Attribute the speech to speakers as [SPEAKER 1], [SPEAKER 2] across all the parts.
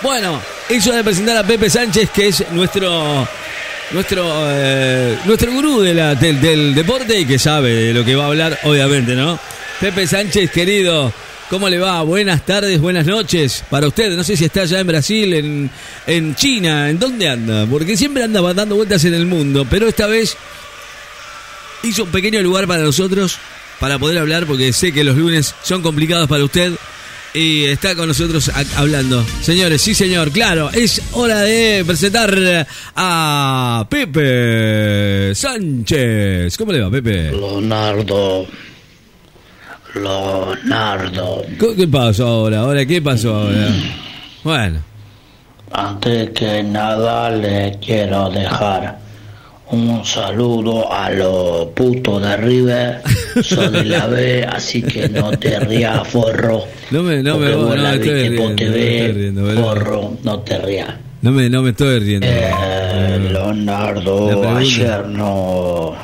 [SPEAKER 1] Bueno, eso de presentar a Pepe Sánchez, que es nuestro nuestro eh, nuestro gurú del deporte y que sabe de lo que va a hablar, obviamente, ¿no? Pepe Sánchez, querido, ¿cómo le va? Buenas tardes, buenas noches para usted. No sé si está allá en Brasil, en, en China, ¿en dónde anda? Porque siempre anda dando vueltas en el mundo, pero esta vez hizo un pequeño lugar para nosotros para poder hablar, porque sé que los lunes son complicados para usted. Y está con nosotros hablando. Señores, sí señor, claro, es hora de presentar a Pepe Sánchez. ¿Cómo le va, Pepe?
[SPEAKER 2] Leonardo. Leonardo.
[SPEAKER 1] ¿Qué qué pasó ahora? ¿Ahora qué pasó ahora? Bueno,
[SPEAKER 2] Antes que nada le quiero dejar un saludo a los putos de River. Soy de la B, así que no te rías, forro.
[SPEAKER 1] no me, no me,
[SPEAKER 2] Porque
[SPEAKER 1] no,
[SPEAKER 2] vos la
[SPEAKER 1] me estoy riendo,
[SPEAKER 2] forro, no te rías.
[SPEAKER 1] No me, no me estoy riendo.
[SPEAKER 2] Eh, Leonardo, ayer no.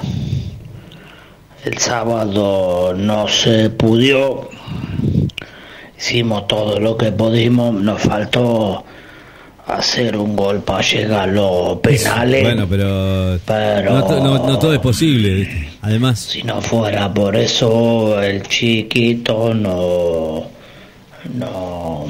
[SPEAKER 2] El sábado no se pudo. Hicimos todo lo que pudimos. Nos faltó hacer un gol para llegar a los penales.
[SPEAKER 1] Bueno, pero,
[SPEAKER 2] Pero-
[SPEAKER 1] no, to- no- no todo es posible, ¿viste? Además,
[SPEAKER 2] Si no fuera por eso, el chiquito no. No.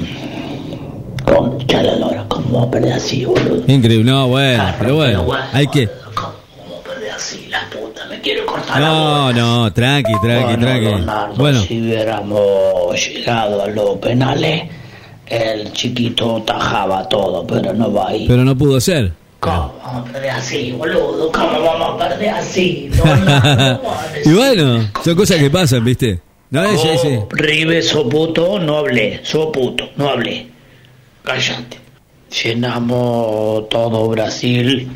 [SPEAKER 2] Concha la lora, ¿cómo perder así, boludo?
[SPEAKER 1] increíble. No, bueno, pero bueno, hay que...
[SPEAKER 2] ¿Cómo perder así, la puta? Me quiero cortar la
[SPEAKER 1] No,
[SPEAKER 2] bola.
[SPEAKER 1] no, tranqui, tranqui,
[SPEAKER 2] Bueno,
[SPEAKER 1] tranqui.
[SPEAKER 2] Leonardo,
[SPEAKER 1] Bueno,
[SPEAKER 2] si hubiéramos llegado a los penales, el chiquito tajaba todo, pero no va ahí.
[SPEAKER 1] pero no pudo ser.
[SPEAKER 2] ¿Cómo vamos a perder así, boludo? ¿Cómo vamos a perder así? No, no, no,
[SPEAKER 1] Y bueno, son cosas que pasan, ¿viste? No es.
[SPEAKER 2] Ribe, so puto, no hablé, puto, no hablé. Cállate. Llenamos todo Brasil,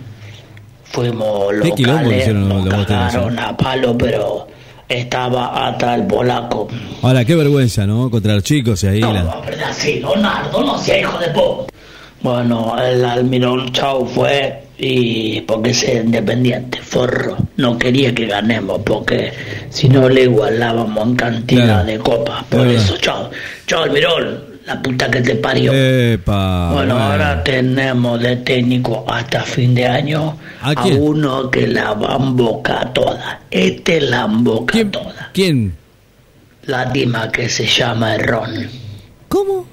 [SPEAKER 2] fuimos
[SPEAKER 1] ¿Qué quilombo
[SPEAKER 2] locales, nos cagaron a palo, pero estaba hasta el polaco.
[SPEAKER 1] Ahora, qué vergüenza, ¿no? Contra los chicos y ahí
[SPEAKER 2] No,
[SPEAKER 1] la...
[SPEAKER 2] no, pero así, Leonardo, no sea hijo de puta. Bueno, el almirón Chau fue y porque es independiente, forro. No quería que ganemos porque si no le igualábamos en cantidad
[SPEAKER 1] Claro.
[SPEAKER 2] de copas. Por
[SPEAKER 1] Claro.
[SPEAKER 2] eso, chao. Chao, almirón, la puta que te parió.
[SPEAKER 1] Epa.
[SPEAKER 2] bueno, ahora tenemos de técnico hasta fin de año
[SPEAKER 1] ¿A
[SPEAKER 2] uno que la va a embocar toda. Este la
[SPEAKER 1] ¿Quién?
[SPEAKER 2] toda.
[SPEAKER 1] ¿Quién?
[SPEAKER 2] Lástima que se llama Ron.
[SPEAKER 1] ¿Cómo?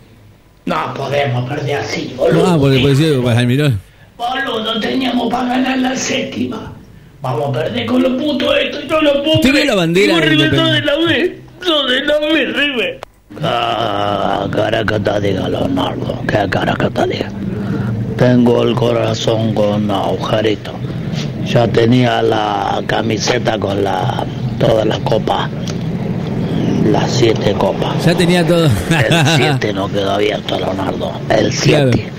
[SPEAKER 2] No podemos perder así, boludo.
[SPEAKER 1] Ah, porque por decir, pues Almirón.
[SPEAKER 2] Boludo, teníamos para ganar la séptima. Vamos a perder con los putos estos y no lo puedo
[SPEAKER 1] ¿Usted vio
[SPEAKER 2] creer.
[SPEAKER 1] la bandera
[SPEAKER 2] Y
[SPEAKER 1] de
[SPEAKER 2] la B. Sos de la B, River. Ah, caracata diga, Leonardo. Que caracata diga. Tengo el corazón con agujerito. Ya tenía la camiseta con la todas las copas. Las siete copas.
[SPEAKER 1] Ya tenía todo.
[SPEAKER 2] El 7 no quedó abierto, Leonardo. El 7.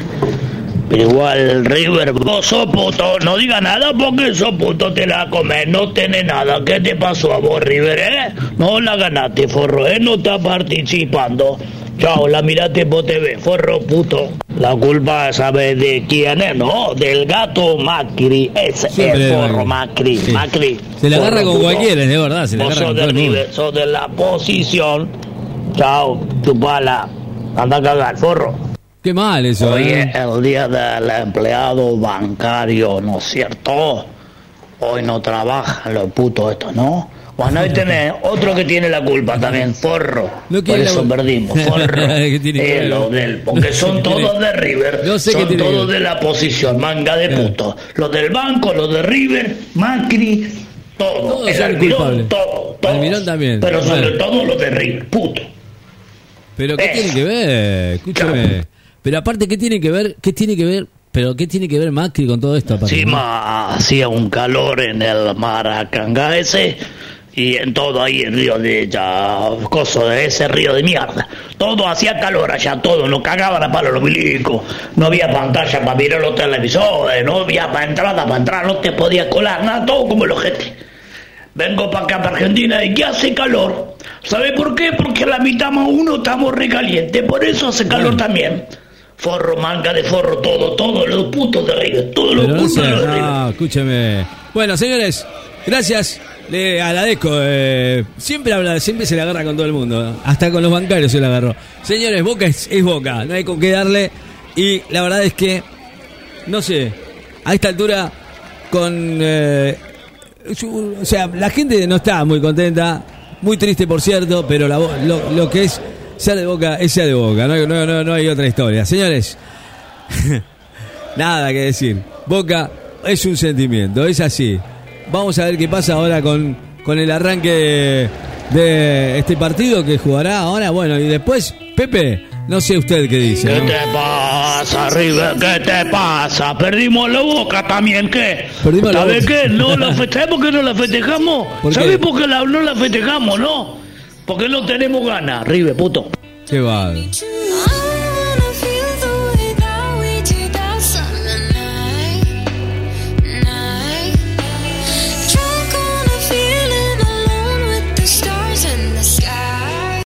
[SPEAKER 2] Igual, River, vos sos puto. No diga nada porque sos puto, te la comes. No tenés nada. ¿Qué te pasó a vos, River, eh? No la ganaste, forro, eh. No estás participando. Chao, la miraste por TV, forro puto. La culpa, ¿sabes de quién es? No, del gato Macri. Ese es
[SPEAKER 1] de
[SPEAKER 2] forro Macri.
[SPEAKER 1] Sí.
[SPEAKER 2] Macri.
[SPEAKER 1] Se la agarra con
[SPEAKER 2] puto.
[SPEAKER 1] cualquiera, es de verdad, se la
[SPEAKER 2] Vos
[SPEAKER 1] agarra
[SPEAKER 2] sos
[SPEAKER 1] con
[SPEAKER 2] de
[SPEAKER 1] el.
[SPEAKER 2] River, sos de la posición. Chao, chupala. Anda a cagar, forro.
[SPEAKER 1] Qué mal eso,
[SPEAKER 2] Hoy
[SPEAKER 1] ¿eh?
[SPEAKER 2] es el día del empleado bancario, ¿no es cierto? Hoy no trabajan los putos estos, ¿no? Bueno, ahí tenés otro que tiene la culpa también, forro.
[SPEAKER 1] No
[SPEAKER 2] Por
[SPEAKER 1] quiere la-
[SPEAKER 2] eso perdimos, forro.
[SPEAKER 1] ¿Qué tiene que
[SPEAKER 2] Eh,
[SPEAKER 1] ver?
[SPEAKER 2] lo del- porque son todos de River,
[SPEAKER 1] No sé qué
[SPEAKER 2] son todos de la posición, manga de putos. Los del banco, los de River, Macri, todo.
[SPEAKER 1] Todos
[SPEAKER 2] el almirón, todo, todos.
[SPEAKER 1] Almirón también.
[SPEAKER 2] Pero sobre todo los de River, puto.
[SPEAKER 1] Pero ¿qué tiene que ver? Escúchame. Pero aparte, ¿qué tiene que ver? ¿Qué tiene que ver? Pero ¿qué tiene que ver Macri con todo esto? aparte?
[SPEAKER 2] Encima hacía un calor en el Maracanga ese y en todo ahí el río de ya, coso de ese río de mierda. Todo hacía calor allá, todo, nos cagaban a palo los milicos. No había pantalla para mirar los televisores, no había para entrada, para entrar, no te podías colar, nada, todo como los gente. Vengo para acá, para Argentina, y que hace calor. ¿Sabe por qué? Porque la mitad más uno estamos recalientes, por eso hace calor
[SPEAKER 1] Bueno.
[SPEAKER 2] también. Forro, manga de forro, todo, todos los putos de River, todos los putos de River.
[SPEAKER 1] no, escúcheme. Bueno, señores, gracias. Le agradezco. eh, siempre habla, siempre se la agarra con todo el mundo. Hasta con los bancarios se la agarró. Señores, Boca es, es Boca. No hay con qué darle. Y la verdad es que, no sé, a esta altura, con. eh, o sea, la gente no está muy contenta, muy triste por cierto, pero la, lo que es ser de boca es ser de boca, no, no, no, no hay otra historia. Señores, nada que decir. Boca es un sentimiento, es así. Vamos a ver qué pasa ahora con, con el arranque de, de este partido que jugará ahora. Bueno, y después, Pepe, no sé usted qué dice.
[SPEAKER 2] ¿Qué
[SPEAKER 1] ¿no?
[SPEAKER 2] te pasa, River? ¿Qué te pasa? Perdimos la boca también, ¿qué?
[SPEAKER 1] Perdimos la
[SPEAKER 2] ¿Sabes
[SPEAKER 1] Boca.
[SPEAKER 2] qué? ¿No la fe- ¿Sabes por qué no la festejamos?
[SPEAKER 1] ¿Por qué?
[SPEAKER 2] ¿Sabes por qué la- no la festejamos, no? Porque no tenemos ganas, River, puto.
[SPEAKER 1] Qué va.